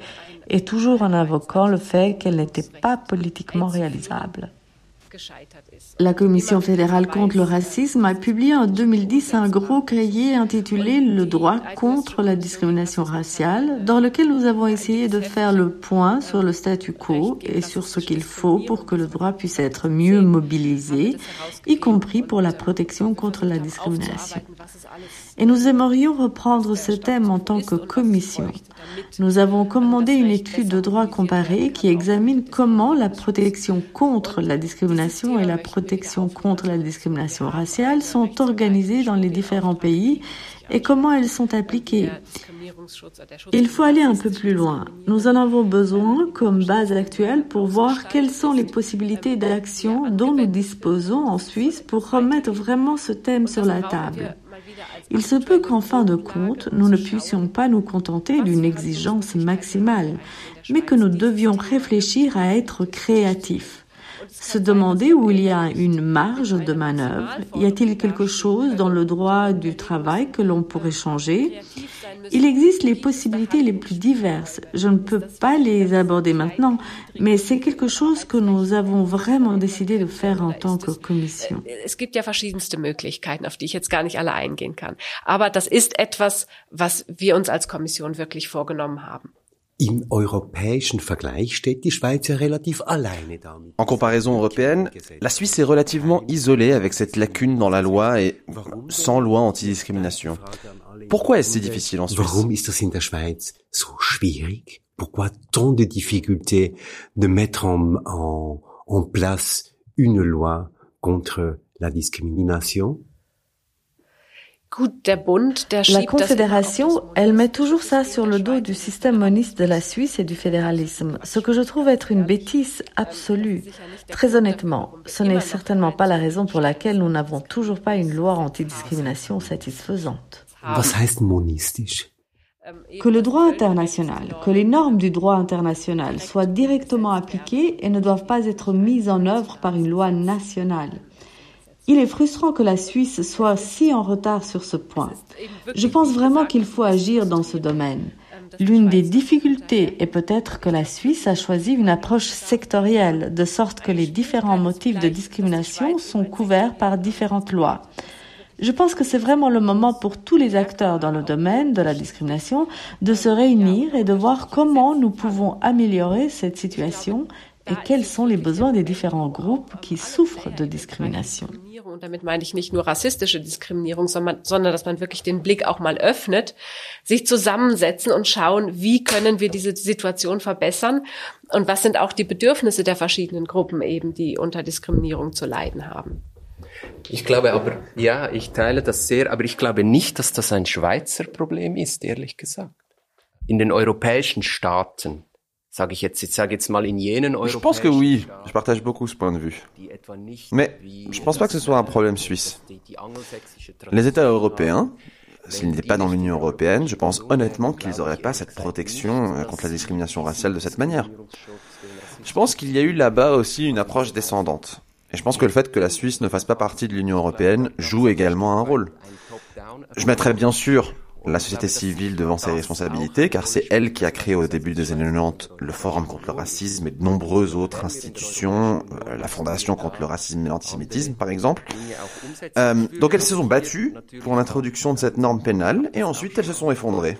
et toujours en invoquant le fait qu'elle n'était pas politiquement réalisable. La Commission fédérale contre le racisme a publié en 2010 un gros cahier intitulé Le droit contre la discrimination raciale, dans lequel nous avons essayé de faire le point sur le statu quo et sur ce qu'il faut pour que le droit puisse être mieux mobilisé, y compris pour la protection contre la discrimination. Et nous aimerions reprendre ce thème en tant que commission. Nous avons commandé une étude de droit comparé qui examine comment la protection contre la discrimination et la protection contre la discrimination raciale sont organisées dans les différents pays et comment elles sont appliquées. Il faut aller un peu plus loin. Nous en avons besoin comme base actuelle pour voir quelles sont les possibilités d'action dont nous disposons en Suisse pour remettre vraiment ce thème sur la table. Il se peut qu'en fin de compte, nous ne puissions pas nous contenter d'une exigence maximale, mais que nous devions réfléchir à être créatifs se demander où il y a une marge de manœuvre. Y a-t-il quelque chose dans le droit du travail que l'on pourrait changer? Il existe les possibilités les plus diverses. Je ne peux pas les aborder maintenant, mais c'est quelque chose que nous avons vraiment décidé de faire en tant que commission. Es gibt ja verschiedenste Möglichkeiten, auf die ich jetzt gar nicht alle eingehen kann. Aber das ist etwas, was wir uns als Kommission wirklich vorgenommen haben. En comparaison européenne, la Suisse est relativement isolée avec cette lacune dans la loi et sans loi antidiscrimination. Pourquoi est-ce si difficile en Suisse? Warum ist das in der Schweiz so schwierig? Pourquoi tant de difficultés de mettre en, en, en place une loi contre la discrimination? La Confédération, elle met toujours ça sur le dos du système moniste de la Suisse et du fédéralisme, ce que je trouve être une bêtise absolue. Très honnêtement, ce n'est certainement pas la raison pour laquelle nous n'avons toujours pas une loi antidiscrimination satisfaisante. Que le droit international, que les normes du droit international soient directement appliquées et ne doivent pas être mises en œuvre par une loi nationale. Il est frustrant que la Suisse soit si en retard sur ce point. Je pense vraiment qu'il faut agir dans ce domaine. L'une des difficultés est peut-être que la Suisse a choisi une approche sectorielle, de sorte que les différents motifs de discrimination sont couverts par différentes lois. Je pense que c'est vraiment le moment pour tous les acteurs dans le domaine de la discrimination de se réunir et de voir comment nous pouvons améliorer cette situation et quels sont les besoins des différents groupes qui souffrent de discrimination. Und damit meine ich nicht nur rassistische Diskriminierung, sondern, sondern dass man wirklich den Blick auch mal öffnet, sich zusammensetzen und schauen, wie können wir diese Situation verbessern und was sind auch die Bedürfnisse der verschiedenen Gruppen eben, die unter Diskriminierung zu leiden haben. Ich glaube aber, ja, ich teile das sehr, aber ich glaube nicht, dass das ein Schweizer Problem ist, ehrlich gesagt. In den europäischen Staaten Je pense que oui, je partage beaucoup ce point de vue. Mais je pense pas que ce soit un problème suisse. Les États européens, s'ils n'étaient pas dans l'Union européenne, je pense honnêtement qu'ils n'auraient pas cette protection euh, contre la discrimination raciale de cette manière. Je pense qu'il y a eu là-bas aussi une approche descendante. Et je pense que le fait que la Suisse ne fasse pas partie de l'Union européenne joue également un rôle. Je mettrais bien sûr la société civile devant ses responsabilités, car c'est elle qui a créé au début des années 90 le Forum contre le racisme et de nombreuses autres institutions, euh, la Fondation contre le racisme et l'antisémitisme par exemple. Euh, donc elles se sont battues pour l'introduction de cette norme pénale et ensuite elles se sont effondrées.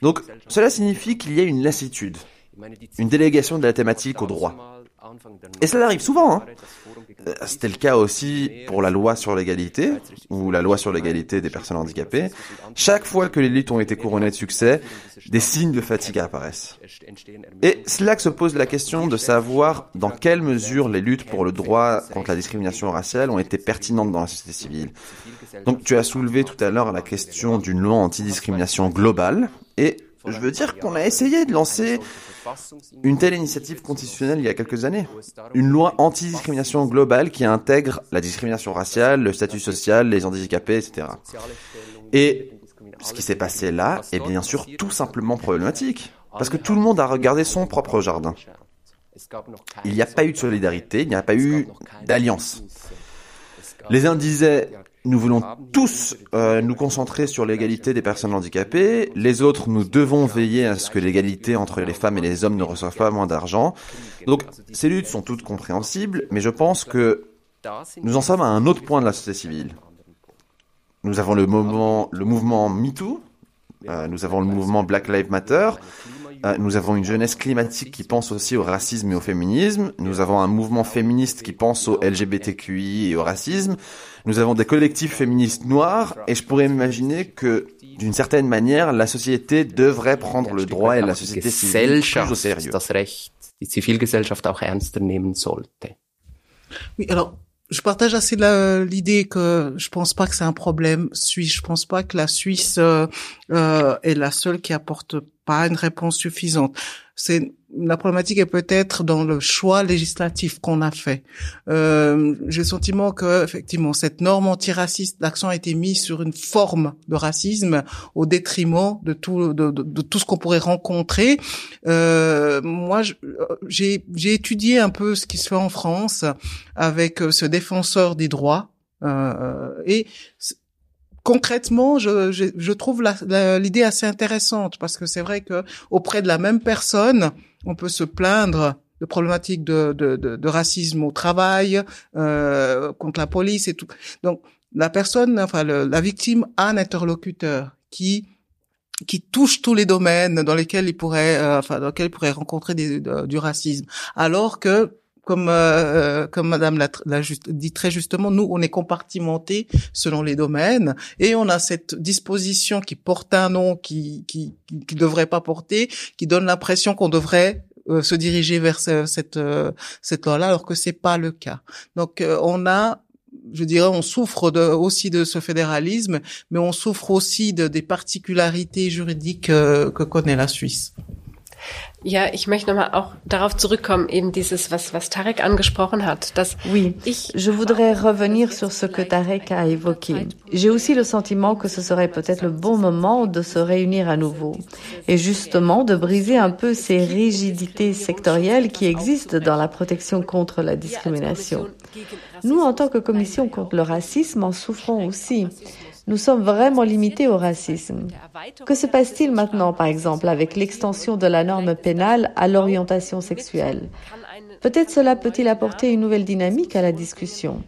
Donc cela signifie qu'il y a une lassitude. une délégation de la thématique au droit. Et cela arrive souvent. Hein. Euh, c'était le cas aussi pour la loi sur l'égalité, ou la loi sur l'égalité des personnes handicapées. Chaque fois que les luttes ont été couronnées de succès, des signes de fatigue apparaissent. Et c'est là que se pose la question de savoir dans quelle mesure les luttes pour le droit contre la discrimination raciale ont été pertinentes dans la société civile. Donc tu as soulevé tout à l'heure la question d'une loi antidiscrimination globale, et je veux dire qu'on a essayé de lancer une telle initiative constitutionnelle il y a quelques années. Une loi anti-discrimination globale qui intègre la discrimination raciale, le statut social, les handicapés, etc. Et ce qui s'est passé là est bien sûr tout simplement problématique. Parce que tout le monde a regardé son propre jardin. Il n'y a pas eu de solidarité, il n'y a pas eu d'alliance. Les uns disaient nous voulons tous euh, nous concentrer sur l'égalité des personnes handicapées. Les autres, nous devons veiller à ce que l'égalité entre les femmes et les hommes ne reçoive pas moins d'argent. Donc, ces luttes sont toutes compréhensibles, mais je pense que nous en sommes à un autre point de la société civile. Nous avons le, moment, le mouvement MeToo, euh, nous avons le mouvement Black Lives Matter, nous avons une jeunesse climatique qui pense aussi au racisme et au féminisme. Nous avons un mouvement féministe qui pense au LGBTQI et au racisme. Nous avons des collectifs féministes noirs et je pourrais imaginer que d'une certaine manière, la société devrait prendre le droit et la société civile plus au sérieux. Oui, alors je partage assez l'idée que je pense pas que c'est un problème suisse. Je pense pas que la Suisse euh, euh, est la seule qui apporte pas une réponse suffisante. C'est la problématique est peut-être dans le choix législatif qu'on a fait. Euh, J'ai le sentiment que effectivement cette norme antiraciste, l'accent a été mis sur une forme de racisme au détriment de tout de, tout ce qu'on pourrait rencontrer. Euh, moi, j'ai étudié un peu ce qui se fait en France avec euh, ce défenseur des droits. Euh, et concrètement, je, je, je trouve l'idée assez intéressante parce que c'est vrai que auprès de la même personne, on peut se plaindre de problématiques de, de, de, de racisme au travail, euh, contre la police et tout. Donc la personne, enfin la victime a un interlocuteur qui qui touche tous les domaines dans lesquels il pourrait, euh, enfin dans lesquels il pourrait rencontrer du racisme, alors que comme euh, comme Madame l'a dit très justement, nous on est compartimenté selon les domaines et on a cette disposition qui porte un nom qui qui qui, devrait pas porter, qui donne l'impression qu'on devrait euh, se diriger vers cette euh, cette loi-là, alors que c'est pas le cas. Donc on a je dirais, on souffre de, aussi de ce fédéralisme, mais on souffre aussi de, des particularités juridiques que connaît la Suisse. Ja, ich möchte nochmal auch darauf zurückkommen, eben dieses, was, was Tarek angesprochen hat. Dass oui, ich je voudrais revenir sur ce que Tarek a évoqué. J'ai aussi le sentiment que ce serait peut-être le bon moment de se réunir à nouveau et justement de briser un peu ces rigidités sectorielles qui existent dans la protection contre la discrimination. Nous, en tant que commission contre le racisme, en souffrons aussi. Nous sommes vraiment limités au racisme. Que se passe-t-il maintenant, par exemple, avec l'extension de la norme pénale à l'orientation sexuelle? Peut-être cela peut-il apporter une nouvelle dynamique à la discussion.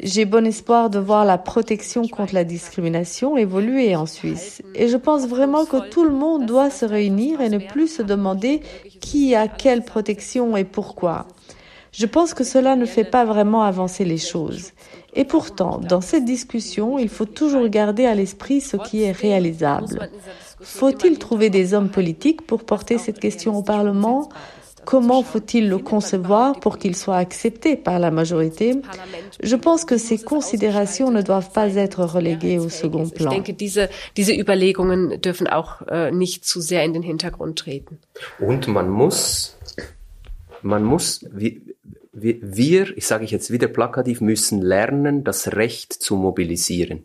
J'ai bon espoir de voir la protection contre la discrimination évoluer en Suisse. Et je pense vraiment que tout le monde doit se réunir et ne plus se demander qui a quelle protection et pourquoi. Je pense que cela ne fait pas vraiment avancer les choses. Et pourtant, dans cette discussion, il faut toujours garder à l'esprit ce qui est réalisable. Faut-il trouver des hommes politiques pour porter cette question au Parlement? Comment faut-il le concevoir pour qu'il soit accepté par la majorité? Je pense que ces considérations ne doivent pas être reléguées au second plan. Ich denke, diese, diese Überlegungen dürfen auch äh, nicht zu sehr in den Hintergrund treten. Und man muss, man muss, wie, wir, ich sage ich jetzt wieder plakativ, müssen lernen, das Recht zu mobilisieren.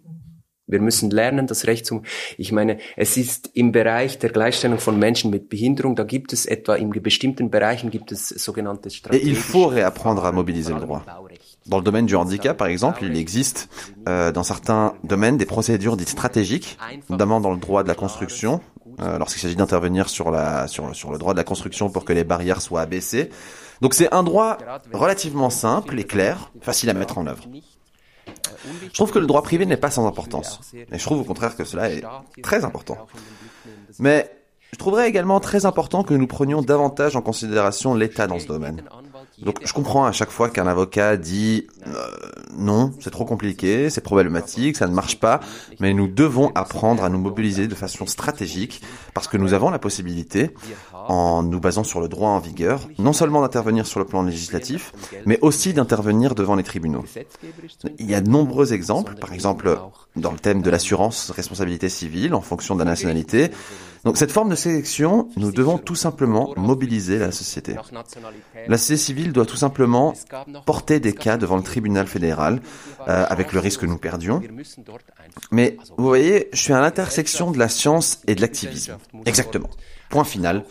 Wir müssen lernen, das Recht zu. Ich meine, es ist im Bereich der Gleichstellung von Menschen mit Behinderung, da gibt es etwa in bestimmten Bereichen gibt es sogenannte Et il faut réapprendre à mobiliser le droit. Dans le domaine du handicap, par exemple, il existe euh, dans certains domaines des procédures dites stratégiques, notamment dans le droit de la construction, euh, lorsqu'il s'agit d'intervenir sur, la, sur, sur le droit de la construction pour que les barrières soient abaissées. Donc c'est un droit relativement simple et clair, facile à mettre en œuvre. Je trouve que le droit privé n'est pas sans importance. Et je trouve au contraire que cela est très important. Mais Je trouverais également très important que nous prenions davantage en considération l'État dans ce domaine. Donc je comprends à chaque fois qu'un avocat dit non, c'est trop compliqué, c'est problématique, ça ne marche pas, mais nous devons apprendre à nous mobiliser de façon stratégique parce que nous avons la possibilité, en nous basant sur le droit en vigueur, non seulement d'intervenir sur le plan législatif, mais aussi d'intervenir devant les tribunaux. Il y a de nombreux exemples, par exemple dans le thème de l'assurance responsabilité civile en fonction de la nationalité, donc cette forme de sélection, nous devons tout simplement mobiliser la société. La société civile doit tout simplement porter des cas devant le tribunal fédéral, euh, avec le risque que nous perdions. Mais vous voyez, je suis à l'intersection de la science et de l'activisme. Exactement. Point final,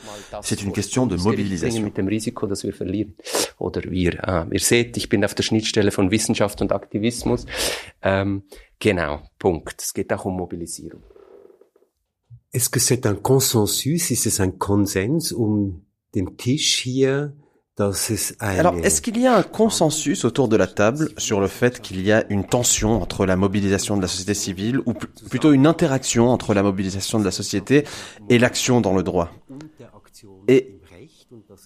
c'est une question de mobilisation. Es. Est-ce que c'est un consensus, est-ce c'est un Konsens um den Tisch hier, es. Alors, est-ce qu'il y a un consensus autour de la table sur le fait qu'il y a une tension entre la mobilisation de la société civile, ou plutôt une interaction entre la mobilisation de la société et l'action dans le droit? Et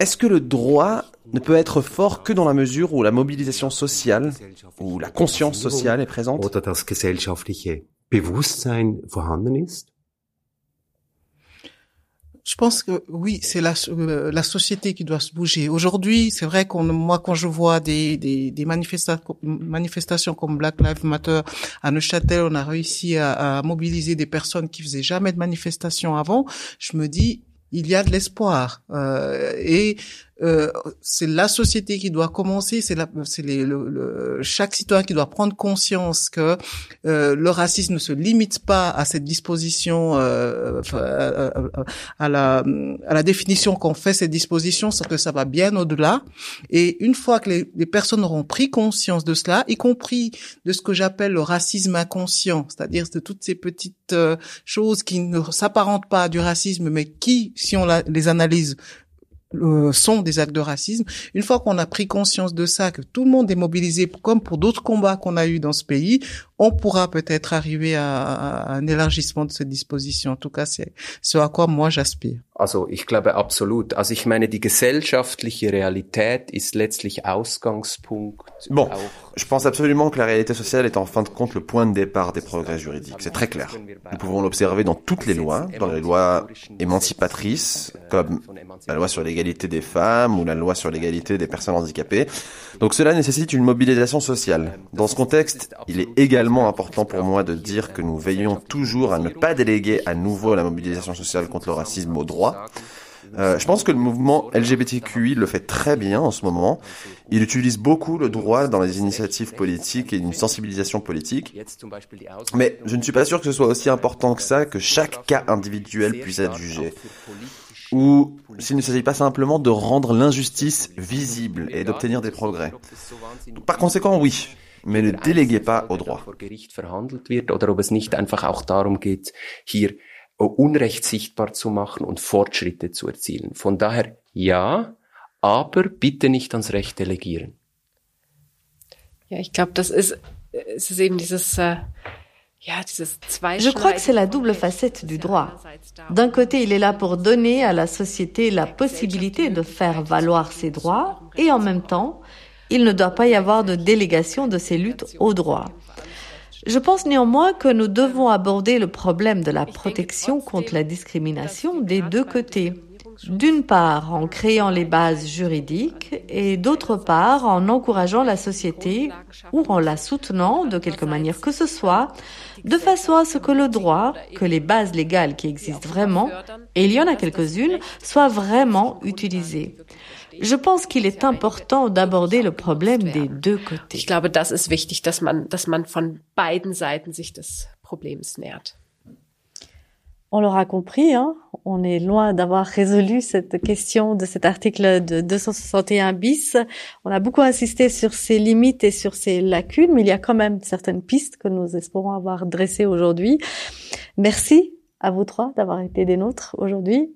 est-ce que le droit ne peut être fort que dans la mesure où la mobilisation sociale, ou la conscience sociale est présente Oder das gesellschaftliche Bewusstsein vorhanden ist Je pense que oui, c'est la, euh, la société qui doit se bouger. Aujourd'hui, c'est vrai qu'on, moi, quand je vois des, des, des manifestations, manifestations comme Black Lives Matter à Neuchâtel, on a réussi à, à mobiliser des personnes qui faisaient jamais de manifestation avant. Je me dis, il y a de l'espoir euh, et euh, c'est la société qui doit commencer, c'est le, le, chaque citoyen qui doit prendre conscience que euh, le racisme ne se limite pas à cette disposition, euh, à, à, la, à la définition qu'on fait cette disposition, c'est que ça va bien au-delà. Et une fois que les, les, personnes auront pris conscience de cela, y compris de ce que j'appelle le racisme inconscient, c'est-à-dire de toutes ces petites euh, choses qui ne s'apparentent pas du racisme, mais qui, si on les analyse, euh, sont des actes de racisme. Une fois qu'on a pris conscience de ça, que tout le monde est mobilisé, comme pour d'autres combats qu'on a eu dans ce pays, on pourra peut-être arriver à, à, un élargissement de cette disposition. En tout cas, c'est ce à quoi moi j'aspire. Also ich glaube absolut. Also ich meine, die gesellschaftliche Realität ist letztlich Ausgangspunkt. Bon, je pense absolument que la réalité sociale est en fin de compte le point de départ des progrès juridiques. C'est très clair. Nous pouvons l'observer dans toutes les lois, dans les lois émancipatrices, comme la loi sur l'égalité des femmes ou la loi sur l'égalité des personnes handicapées. Donc cela nécessite une mobilisation sociale. Dans ce contexte, il est également important pour moi de dire que nous veillons toujours à ne pas déléguer à nouveau la mobilisation sociale contre le racisme au droit euh, je pense que le mouvement LGBTQI le fait très bien en ce moment. Il utilise beaucoup le droit dans les initiatives politiques et une sensibilisation politique. Mais je ne suis pas sûr que ce soit aussi important que ça, que chaque cas individuel puisse être jugé. Ou s'il ne s'agit pas simplement de rendre l'injustice visible et d'obtenir des progrès. Par conséquent, oui, mais ne déléguez pas au droit. Unrecht sichtbar zu machen und Fortschritte zu erzielen. Von daher ja, aber bitte nicht ans Recht delegieren. Ja, ich glaube, das ist, es ist eben dieses, äh, Je crois que c'est la double facette du droit. D'un côté, il est là pour donner à la société la possibilité de faire valoir ses droits et en même temps, il ne doit pas y avoir de délégation de ces luttes au droit. Je pense néanmoins que nous devons aborder le problème de la protection contre la discrimination des deux côtés. D'une part en créant les bases juridiques et d'autre part en encourageant la société ou en la soutenant de quelque manière que ce soit, de façon à ce que le droit, que les bases légales qui existent vraiment, et il y en a quelques-unes, soient vraiment utilisées. Je pense qu'il est important d'aborder le problème des deux côtés. Ich glaube, das ist wichtig, dass man, dass man von beiden Seiten sich des Problems. On l'aura compris, hein, on est loin d'avoir résolu cette question de cet article de 261 bis. On a beaucoup insisté sur ses limites et sur ses lacunes, mais il y a quand même certaines pistes que nous espérons avoir dressées aujourd'hui. Merci à vous trois d'avoir été des nôtres aujourd'hui.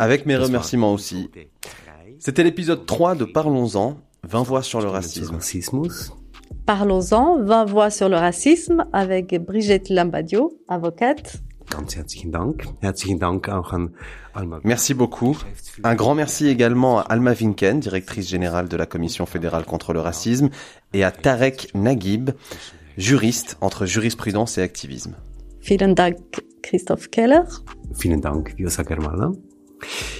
Avec mes remerciements aussi. C'était l'épisode 3 de Parlons-en. 20 voix sur le racisme. Parlons-en, 20 voix sur le racisme avec Brigitte Lambadio, avocate. Merci beaucoup. Un grand merci également à Alma Vinken, directrice générale de la Commission fédérale contre le racisme, et à Tarek Naguib, juriste entre jurisprudence et activisme. Vielen Dank, Christoph Keller. Vielen Dank, Germala.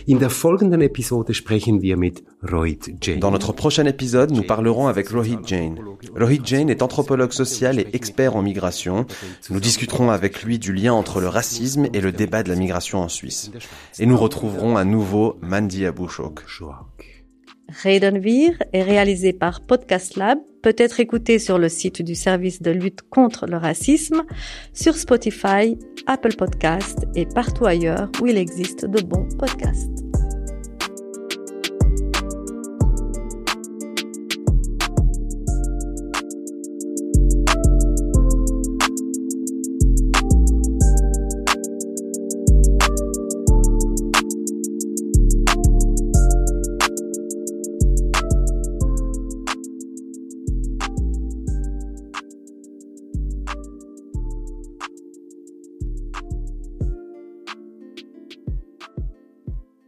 In der folgenden Episode sprechen wir mit Rohit Jain. Dans notre prochain épisode, nous parlerons avec Rohit Jain. Rohit Jain est anthropologue social et expert en migration. Nous discuterons avec lui du lien entre le racisme et le débat de la migration en Suisse. Et nous retrouverons à nouveau Mandy Abouchok. Reden Wir est réalisé par Podcast Lab, peut être écouté sur le site du service de lutte contre le racisme, sur Spotify, Apple Podcast et partout ailleurs où il existe de bons podcasts.